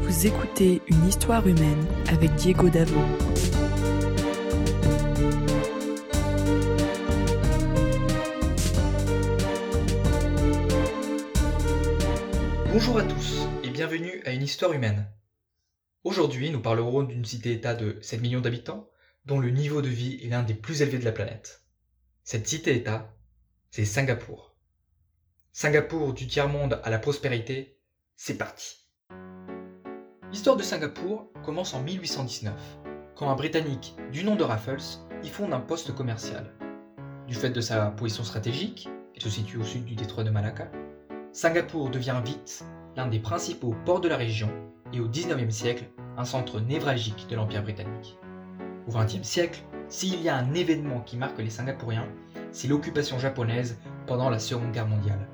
Vous écoutez une histoire humaine avec Diego Davo. Bonjour à tous et bienvenue à une histoire humaine. Aujourd'hui, nous parlerons d'une cité-État de 7 millions d'habitants dont le niveau de vie est l'un des plus élevés de la planète. Cette cité-État, c'est Singapour. Singapour du tiers-monde à la prospérité, c'est parti. L'histoire de Singapour commence en 1819, quand un Britannique du nom de Raffles y fonde un poste commercial. Du fait de sa position stratégique, et se situe au sud du détroit de Malacca, Singapour devient vite l'un des principaux ports de la région et au 19e siècle un centre névralgique de l'Empire britannique. Au 20e siècle, s'il y a un événement qui marque les Singapouriens, c'est l'occupation japonaise pendant la Seconde Guerre mondiale.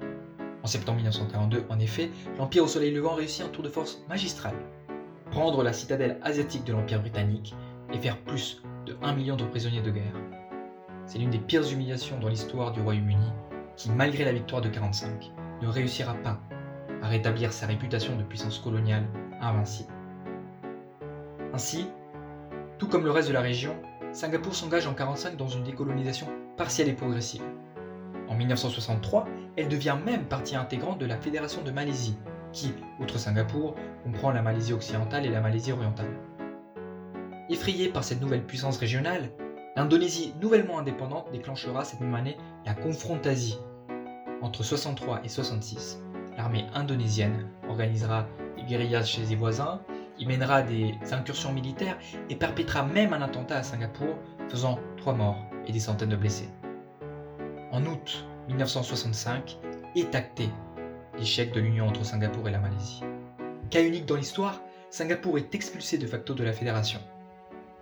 En septembre 1942, en effet, l'Empire au Soleil Levant réussit un tour de force magistral. Prendre la citadelle asiatique de l'Empire britannique et faire plus de 1 million de prisonniers de guerre. C'est l'une des pires humiliations dans l'histoire du Royaume-Uni qui, malgré la victoire de 1945, ne réussira pas à rétablir sa réputation de puissance coloniale invincible. Ainsi, tout comme le reste de la région, Singapour s'engage en 1945 dans une décolonisation partielle et progressive. En 1963, elle devient même partie intégrante de la Fédération de Malaisie, qui, outre Singapour, comprend la Malaisie occidentale et la Malaisie orientale. Effrayée par cette nouvelle puissance régionale, l'Indonésie nouvellement indépendante déclenchera cette même année la Confrontasie. Entre 63 et 66, l'armée indonésienne organisera des guérillas chez ses voisins, y mènera des incursions militaires et perpétrera même un attentat à Singapour, faisant trois morts et des centaines de blessés. En août 1965 est acté l'échec de l'union entre Singapour et la Malaisie. Cas unique dans l'histoire, Singapour est expulsé de facto de la fédération.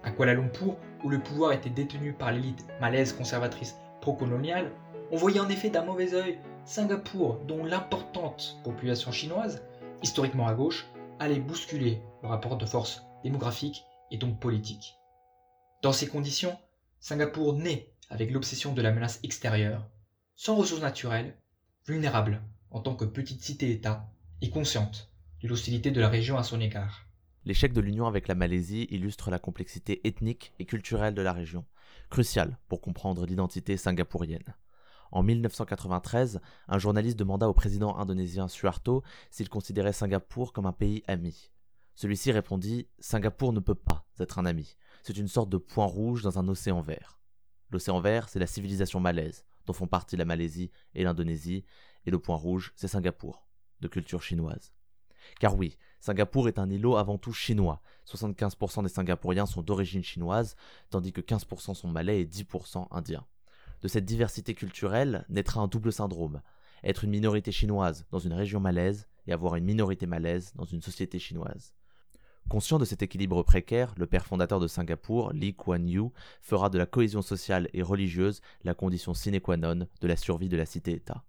À Kuala Lumpur, où le pouvoir était détenu par l'élite malaise conservatrice pro-coloniale, on voyait en effet d'un mauvais œil Singapour, dont l'importante population chinoise, historiquement à gauche, allait bousculer le rapport de force démographique et donc politique. Dans ces conditions, Singapour naît avec l'obsession de la menace extérieure, sans ressources naturelles, vulnérable en tant que petite cité-État et consciente de l'hostilité de la région à son égard. L'échec de l'union avec la Malaisie illustre la complexité ethnique et culturelle de la région, cruciale pour comprendre l'identité singapourienne. En 1993, un journaliste demanda au président indonésien Suharto s'il considérait Singapour comme un pays ami. Celui-ci répondit Singapour ne peut pas être un ami. C'est une sorte de point rouge dans un océan vert. L'océan vert, c'est la civilisation malaise, dont font partie la Malaisie et l'Indonésie, et le point rouge, c'est Singapour, de culture chinoise. Car oui, Singapour est un îlot avant tout chinois. 75% des Singapouriens sont d'origine chinoise, tandis que 15% sont malais et 10% indiens. De cette diversité culturelle naîtra un double syndrome. Être une minorité chinoise dans une région malaise et avoir une minorité malaise dans une société chinoise. Conscient de cet équilibre précaire, le père fondateur de Singapour, Lee Kuan Yew, fera de la cohésion sociale et religieuse la condition sine qua non de la survie de la cité-État.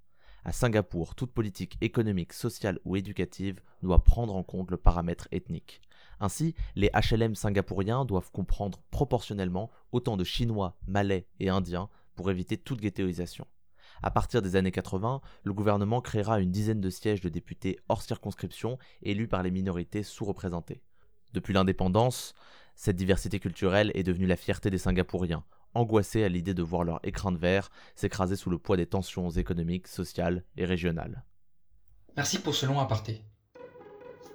À Singapour, toute politique économique, sociale ou éducative doit prendre en compte le paramètre ethnique. Ainsi, les HLM singapouriens doivent comprendre proportionnellement autant de Chinois, Malais et Indiens pour éviter toute ghettoisation. À partir des années 80, le gouvernement créera une dizaine de sièges de députés hors circonscription élus par les minorités sous-représentées. Depuis l'indépendance, cette diversité culturelle est devenue la fierté des Singapouriens, angoissés à l'idée de voir leur écran de verre s'écraser sous le poids des tensions économiques, sociales et régionales. Merci pour ce long aparté.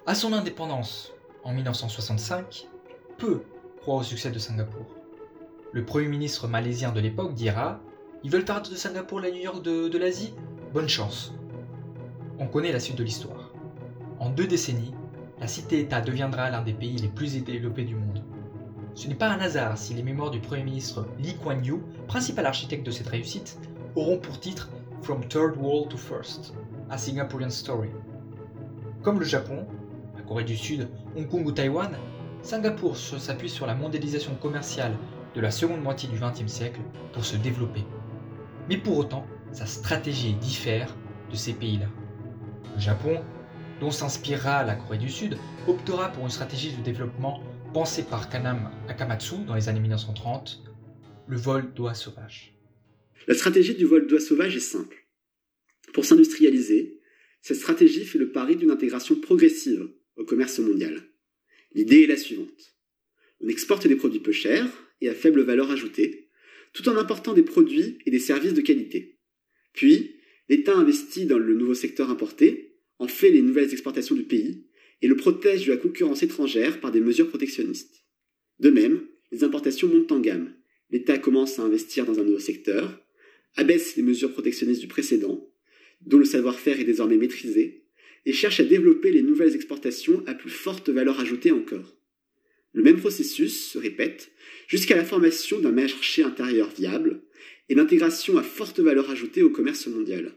À son indépendance, en 1965, peu croient au succès de Singapour. Le Premier ministre malaisien de l'époque dira Ils veulent faire de Singapour la New York de, de l'Asie? Bonne chance. On connaît la suite de l'histoire. En deux décennies, la cité-État deviendra l'un des pays les plus développés du monde. Ce n'est pas un hasard si les mémoires du Premier ministre Lee Kuan Yew, principal architecte de cette réussite, auront pour titre From Third World to First, a Singaporean Story. Comme le Japon, la Corée du Sud, Hong Kong ou Taïwan, Singapour s'appuie sur la mondialisation commerciale de la seconde moitié du XXe siècle pour se développer. Mais pour autant, sa stratégie diffère de ces pays-là. Le Japon, dont s'inspirera la Corée du Sud, optera pour une stratégie de développement pensée par Kanam Akamatsu dans les années 1930, le vol d'oies sauvages. La stratégie du vol d'oies sauvages est simple. Pour s'industrialiser, cette stratégie fait le pari d'une intégration progressive au commerce mondial. L'idée est la suivante. On exporte des produits peu chers et à faible valeur ajoutée, tout en important des produits et des services de qualité. Puis, l'État investit dans le nouveau secteur importé, en fait les nouvelles exportations du pays et le protège de la concurrence étrangère par des mesures protectionnistes. De même, les importations montent en gamme. L'État commence à investir dans un nouveau secteur, abaisse les mesures protectionnistes du précédent, dont le savoir-faire est désormais maîtrisé, et cherche à développer les nouvelles exportations à plus forte valeur ajoutée encore. Le même processus se répète jusqu'à la formation d'un marché intérieur viable et l'intégration à forte valeur ajoutée au commerce mondial.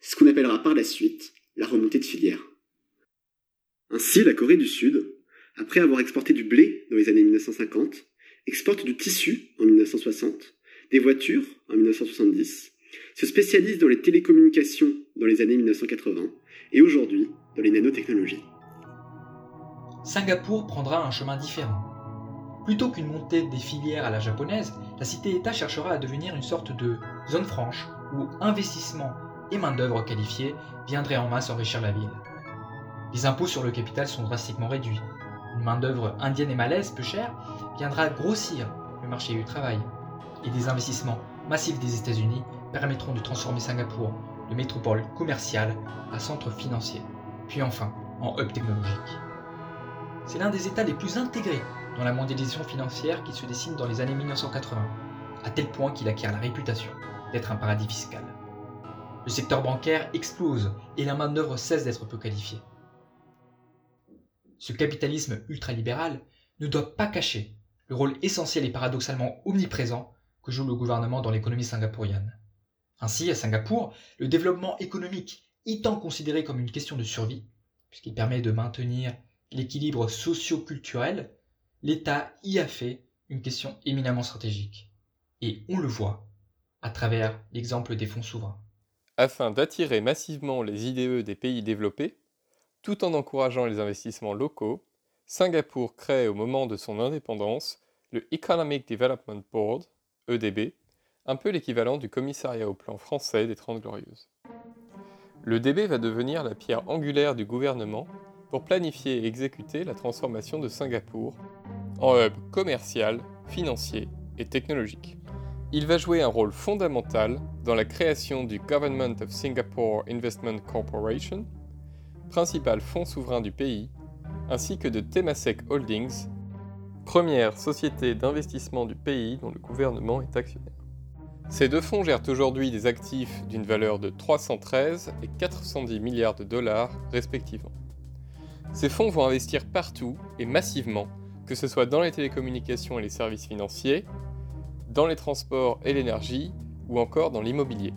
C'est ce qu'on appellera par la suite la remontée de filière. Ainsi, la Corée du Sud, après avoir exporté du blé dans les années 1950, exporte du tissu en 1960, des voitures en 1970, se spécialise dans les télécommunications dans les années 1980 et aujourd'hui dans les nanotechnologies. Singapour prendra un chemin différent. Plutôt qu'une montée des filières à la japonaise, la cité-État cherchera à devenir une sorte de zone franche où investissement et main-d'œuvre qualifiée viendraient en masse enrichir la ville. Les impôts sur le capital sont drastiquement réduits. Une main-d'œuvre indienne et malaise peu chère viendra grossir le marché du travail. Et des investissements massifs des États-Unis permettront de transformer Singapour de métropole commerciale à centre financier, puis enfin en hub technologique. C'est l'un des États les plus intégrés dans la mondialisation financière qui se dessine dans les années 1980, à tel point qu'il acquiert la réputation d'être un paradis fiscal. Le secteur bancaire explose et la main-d'œuvre cesse d'être peu qualifiée. Ce capitalisme ultralibéral ne doit pas cacher le rôle essentiel et paradoxalement omniprésent que joue le gouvernement dans l'économie singapourienne. Ainsi, à Singapour, le développement économique étant considéré comme une question de survie, puisqu'il permet de maintenir l'équilibre socio-culturel, l'État y a fait une question éminemment stratégique. Et on le voit à travers l'exemple des fonds souverains. Afin d'attirer massivement les IDE des pays développés, tout en encourageant les investissements locaux, Singapour crée au moment de son indépendance le Economic Development Board, EDB, un peu l'équivalent du commissariat au plan français des Trente Glorieuses. Le DB va devenir la pierre angulaire du gouvernement pour planifier et exécuter la transformation de Singapour en hub commercial, financier et technologique. Il va jouer un rôle fondamental dans la création du Government of Singapore Investment Corporation, principal fonds souverain du pays, ainsi que de Temasek Holdings, première société d'investissement du pays dont le gouvernement est actionnaire. Ces deux fonds gèrent aujourd'hui des actifs d'une valeur de 313 et 410 milliards de dollars respectivement. Ces fonds vont investir partout et massivement, que ce soit dans les télécommunications et les services financiers, dans les transports et l'énergie, ou encore dans l'immobilier.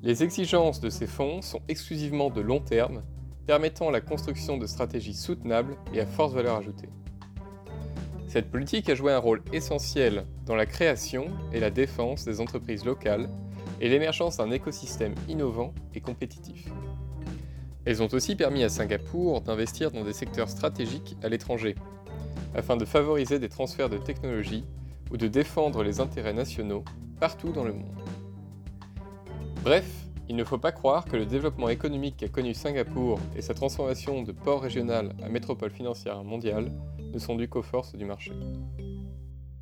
Les exigences de ces fonds sont exclusivement de long terme, permettant la construction de stratégies soutenables et à forte valeur ajoutée. Cette politique a joué un rôle essentiel dans la création et la défense des entreprises locales et l'émergence d'un écosystème innovant et compétitif. Elles ont aussi permis à Singapour d'investir dans des secteurs stratégiques à l'étranger, afin de favoriser des transferts de technologies ou de défendre les intérêts nationaux partout dans le monde. Bref, il ne faut pas croire que le développement économique qu'a connu Singapour et sa transformation de port régional à métropole financière mondiale ne sont dues qu'aux forces du marché.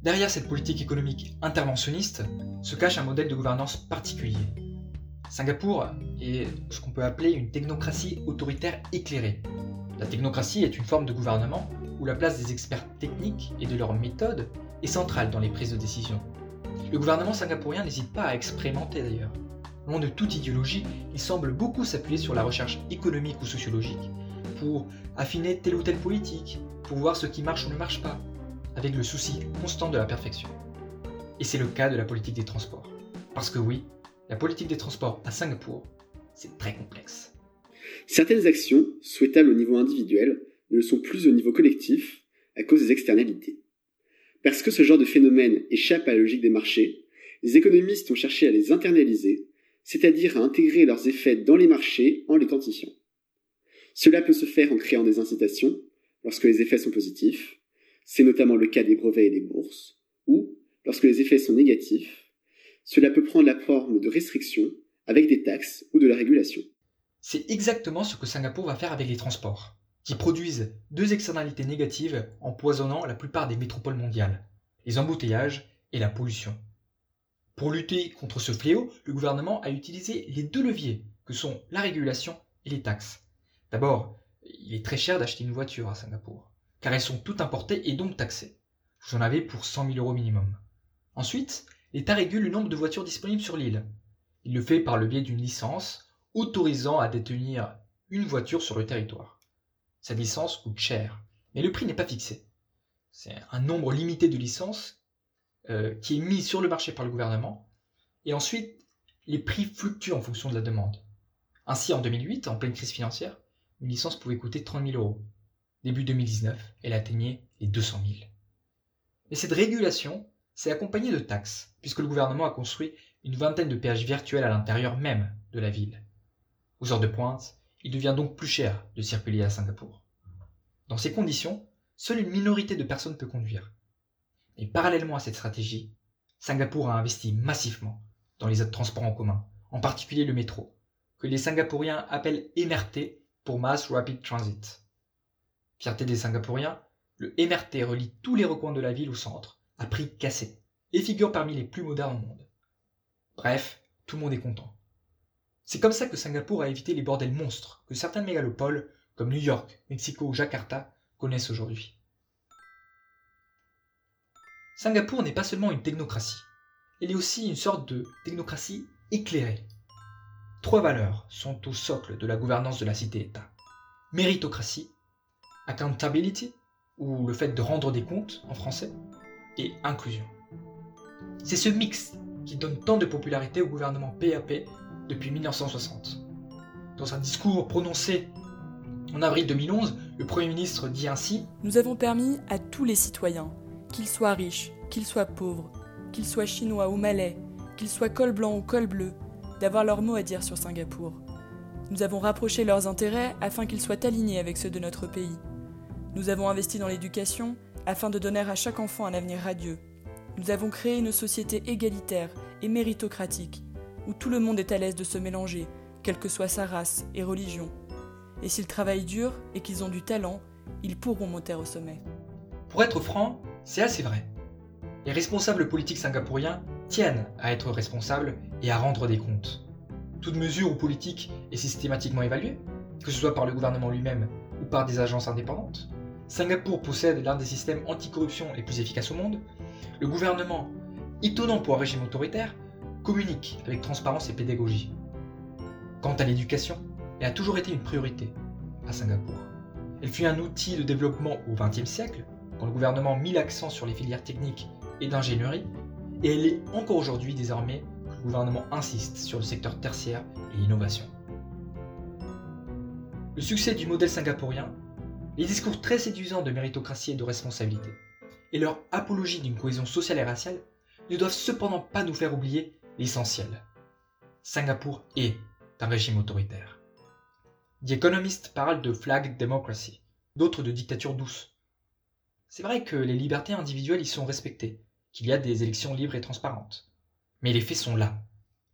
Derrière cette politique économique interventionniste se cache un modèle de gouvernance particulier. Singapour est ce qu'on peut appeler une technocratie autoritaire éclairée. La technocratie est une forme de gouvernement où la place des experts techniques et de leurs méthodes est centrale dans les prises de décision. Le gouvernement singapourien n'hésite pas à expérimenter d'ailleurs. Loin de toute idéologie, il semble beaucoup s'appuyer sur la recherche économique ou sociologique pour affiner telle ou telle politique, pour voir ce qui marche ou ne marche pas, avec le souci constant de la perfection. Et c'est le cas de la politique des transports. Parce que oui, la politique des transports à Singapour, c'est très complexe. Certaines actions, souhaitables au niveau individuel, ne le sont plus au niveau collectif à cause des externalités. Parce que ce genre de phénomène échappe à la logique des marchés, les économistes ont cherché à les internaliser, c'est-à-dire à intégrer leurs effets dans les marchés en les quantifiant. Cela peut se faire en créant des incitations, lorsque les effets sont positifs, c'est notamment le cas des brevets et des bourses, ou, lorsque les effets sont négatifs, cela peut prendre la forme de restrictions avec des taxes ou de la régulation. C'est exactement ce que Singapour va faire avec les transports, qui produisent deux externalités négatives empoisonnant la plupart des métropoles mondiales, les embouteillages et la pollution. Pour lutter contre ce fléau, le gouvernement a utilisé les deux leviers que sont la régulation et les taxes. D'abord, il est très cher d'acheter une voiture à Singapour, car elles sont toutes importées et donc taxées. Vous en avez pour 100 000 euros minimum. Ensuite, l'État régule le nombre de voitures disponibles sur l'île. Il le fait par le biais d'une licence autorisant à détenir une voiture sur le territoire. Cette licence coûte cher, mais le prix n'est pas fixé. C'est un nombre limité de licences euh, qui est mis sur le marché par le gouvernement, et ensuite les prix fluctuent en fonction de la demande. Ainsi, en 2008, en pleine crise financière, une licence pouvait coûter 30 000 euros. Début 2019, elle atteignait les 200 000. Mais cette régulation s'est accompagnée de taxes, puisque le gouvernement a construit une vingtaine de péages virtuels à l'intérieur même de la ville. Aux heures de pointe, il devient donc plus cher de circuler à Singapour. Dans ces conditions, seule une minorité de personnes peut conduire. Et parallèlement à cette stratégie, Singapour a investi massivement dans les autres transports en commun, en particulier le métro, que les Singapouriens appellent MRT pour Mass Rapid Transit. Fierté des Singapouriens, le MRT relie tous les recoins de la ville au centre, à prix cassé, et figure parmi les plus modernes au monde. Bref, tout le monde est content. C'est comme ça que Singapour a évité les bordels monstres que certaines mégalopoles, comme New York, Mexico ou Jakarta, connaissent aujourd'hui. Singapour n'est pas seulement une technocratie, elle est aussi une sorte de technocratie éclairée. Trois valeurs sont au socle de la gouvernance de la cité-État. Méritocratie, accountability, ou le fait de rendre des comptes en français, et inclusion. C'est ce mix qui donne tant de popularité au gouvernement PAP depuis 1960. Dans un discours prononcé en avril 2011, le Premier ministre dit ainsi Nous avons permis à tous les citoyens, qu'ils soient riches, qu'ils soient pauvres, qu'ils soient chinois ou malais, qu'ils soient col blanc ou col bleu, d'avoir leur mot à dire sur Singapour. Nous avons rapproché leurs intérêts afin qu'ils soient alignés avec ceux de notre pays. Nous avons investi dans l'éducation afin de donner à chaque enfant un avenir radieux. Nous avons créé une société égalitaire et méritocratique, où tout le monde est à l'aise de se mélanger, quelle que soit sa race et religion. Et s'ils travaillent dur et qu'ils ont du talent, ils pourront monter au sommet. Pour être franc, c'est assez vrai. Les responsables politiques singapouriens tiennent à être responsables et à rendre des comptes. Toute mesure ou politique est systématiquement évaluée, que ce soit par le gouvernement lui-même ou par des agences indépendantes. Singapour possède l'un des systèmes anticorruption les plus efficaces au monde. Le gouvernement, étonnant pour un régime autoritaire, communique avec transparence et pédagogie. Quant à l'éducation, elle a toujours été une priorité à Singapour. Elle fut un outil de développement au XXe siècle, quand le gouvernement mit l'accent sur les filières techniques et d'ingénierie, et elle est encore aujourd'hui désormais que le gouvernement insiste sur le secteur tertiaire et l'innovation. Le succès du modèle singapourien, les discours très séduisants de méritocratie et de responsabilité, et leur apologie d'une cohésion sociale et raciale ne doivent cependant pas nous faire oublier l'essentiel. Singapour est un régime autoritaire. The Economist parle de flag democracy, d'autres de dictature douce. C'est vrai que les libertés individuelles y sont respectées, qu'il y a des élections libres et transparentes. Mais les faits sont là.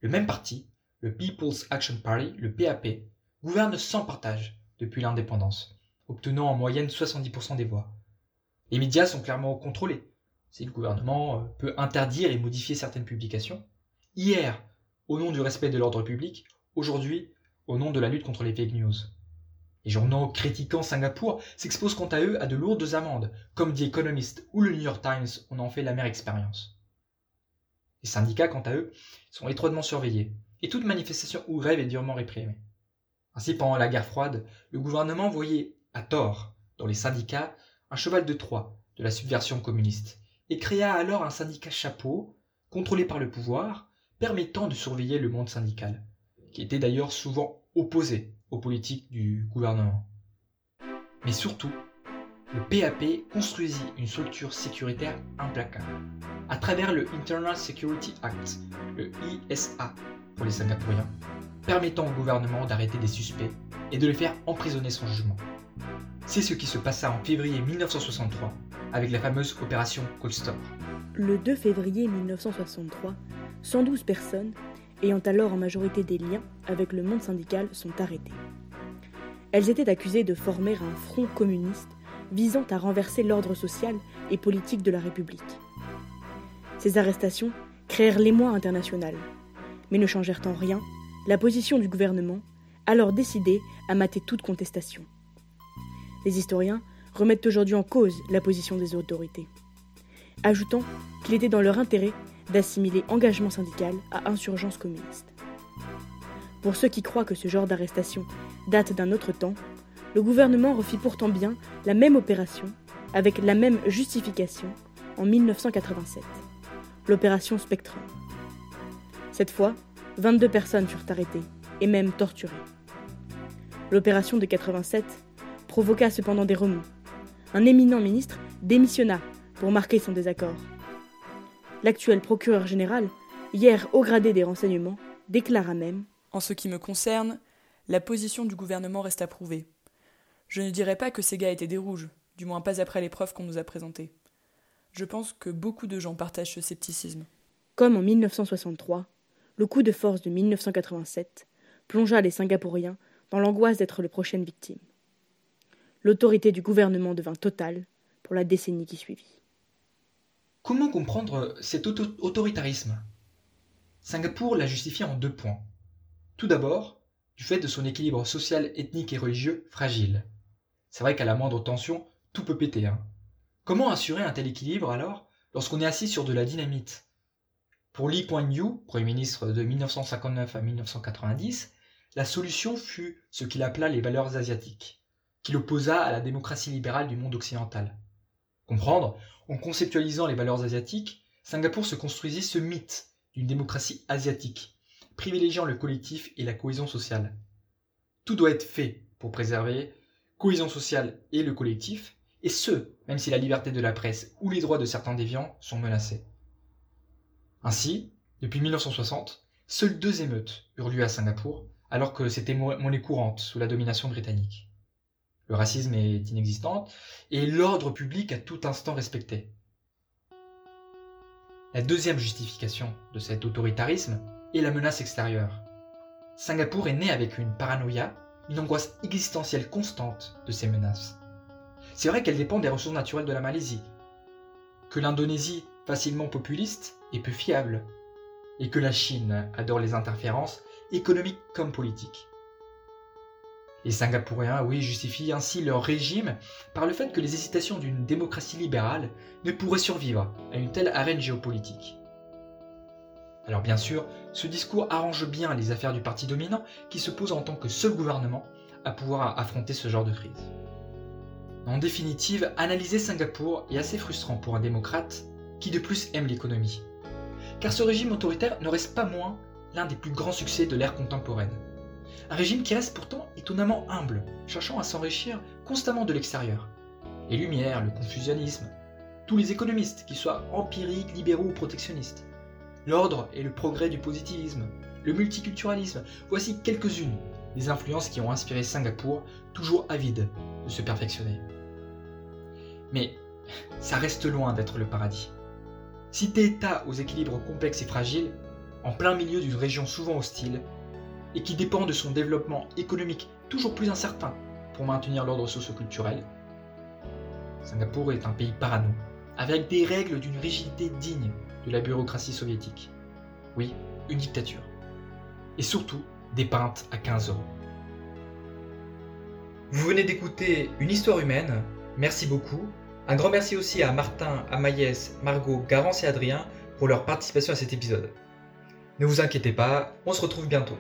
Le même parti, le People's Action Party, le PAP, gouverne sans partage depuis l'indépendance, obtenant en moyenne 70% des voix. Les médias sont clairement contrôlés. Si le gouvernement euh, peut interdire et modifier certaines publications, hier au nom du respect de l'ordre public, aujourd'hui au nom de la lutte contre les fake news. Les journaux critiquant Singapour s'exposent quant à eux à de lourdes amendes, comme The Economist ou le New York Times en ont fait la mère expérience. Les syndicats, quant à eux, sont étroitement surveillés, et toute manifestation ou grève est durement réprimée. Ainsi, pendant la guerre froide, le gouvernement voyait, à tort, dans les syndicats, un cheval de Troie de la subversion communiste, et créa alors un syndicat chapeau, contrôlé par le pouvoir, permettant de surveiller le monde syndical, qui était d'ailleurs souvent opposé aux politiques du gouvernement. Mais surtout, le PAP construisit une structure sécuritaire implacable, à travers le Internal Security Act, le ISA pour les Singapouriens, permettant au gouvernement d'arrêter des suspects et de les faire emprisonner sans jugement. C'est ce qui se passa en février 1963 avec la fameuse opération Cold Store. Le 2 février 1963, 112 personnes, ayant alors en majorité des liens avec le monde syndical, sont arrêtées. Elles étaient accusées de former un front communiste visant à renverser l'ordre social et politique de la République. Ces arrestations créèrent l'émoi international, mais ne changèrent en rien la position du gouvernement, alors décidé à mater toute contestation. Les historiens remettent aujourd'hui en cause la position des autorités, ajoutant qu'il était dans leur intérêt d'assimiler engagement syndical à insurgence communiste. Pour ceux qui croient que ce genre d'arrestation date d'un autre temps, le gouvernement refit pourtant bien la même opération, avec la même justification, en 1987, l'opération Spectrum. Cette fois, 22 personnes furent arrêtées et même torturées. L'opération de 87 provoqua cependant des remous. Un éminent ministre démissionna pour marquer son désaccord. L'actuel procureur général, hier haut gradé des renseignements, déclara même En ce qui me concerne, la position du gouvernement reste approuvée. Je ne dirais pas que ces gars étaient des rouges, du moins pas après les preuves qu'on nous a présentées. Je pense que beaucoup de gens partagent ce scepticisme. Comme en 1963, le coup de force de 1987 plongea les Singapouriens dans l'angoisse d'être les prochaines victimes. L'autorité du gouvernement devint totale pour la décennie qui suivit. Comment comprendre cet autoritarisme? Singapour l'a justifié en deux points. Tout d'abord, du fait de son équilibre social, ethnique et religieux fragile. C'est vrai qu'à la moindre tension, tout peut péter. Hein. Comment assurer un tel équilibre alors lorsqu'on est assis sur de la dynamite? Pour Lee Kuan Yew, Premier ministre de 1959 à 1990, la solution fut ce qu'il appela les valeurs asiatiques, qu'il opposa à la démocratie libérale du monde occidental. Comprendre, en conceptualisant les valeurs asiatiques, Singapour se construisit ce mythe d'une démocratie asiatique, privilégiant le collectif et la cohésion sociale. Tout doit être fait pour préserver cohésion sociale et le collectif, et ce, même si la liberté de la presse ou les droits de certains déviants sont menacés. Ainsi, depuis 1960, seules deux émeutes eurent lieu à Singapour, alors que c'était monnaie courante sous la domination britannique. Le racisme est inexistant et l'ordre public à tout instant respecté. La deuxième justification de cet autoritarisme est la menace extérieure. Singapour est né avec une paranoïa, une angoisse existentielle constante de ces menaces. C'est vrai qu'elle dépend des ressources naturelles de la Malaisie, que l'Indonésie, facilement populiste, est peu fiable, et que la Chine adore les interférences économiques comme politiques. Les Singapouriens, oui, justifient ainsi leur régime par le fait que les hésitations d'une démocratie libérale ne pourraient survivre à une telle arène géopolitique. Alors bien sûr, ce discours arrange bien les affaires du parti dominant qui se pose en tant que seul gouvernement à pouvoir affronter ce genre de crise. En définitive, analyser Singapour est assez frustrant pour un démocrate qui de plus aime l'économie. Car ce régime autoritaire ne reste pas moins l'un des plus grands succès de l'ère contemporaine. Un régime qui reste pourtant étonnamment humble, cherchant à s'enrichir constamment de l'extérieur. Les Lumières, le confusionnisme, tous les économistes, qu'ils soient empiriques, libéraux ou protectionnistes. L'ordre et le progrès du positivisme, le multiculturalisme, voici quelques-unes des influences qui ont inspiré Singapour, toujours avide de se perfectionner. Mais ça reste loin d'être le paradis. Cité État aux équilibres complexes et fragiles, en plein milieu d'une région souvent hostile, et qui dépend de son développement économique toujours plus incertain pour maintenir l'ordre socio-culturel, Singapour est un pays parano, avec des règles d'une rigidité digne de la bureaucratie soviétique. Oui, une dictature. Et surtout, des pintes à 15 euros. Vous venez d'écouter Une histoire humaine, merci beaucoup. Un grand merci aussi à Martin, Amaïs, Margot, Garance et Adrien pour leur participation à cet épisode. Ne vous inquiétez pas, on se retrouve bientôt.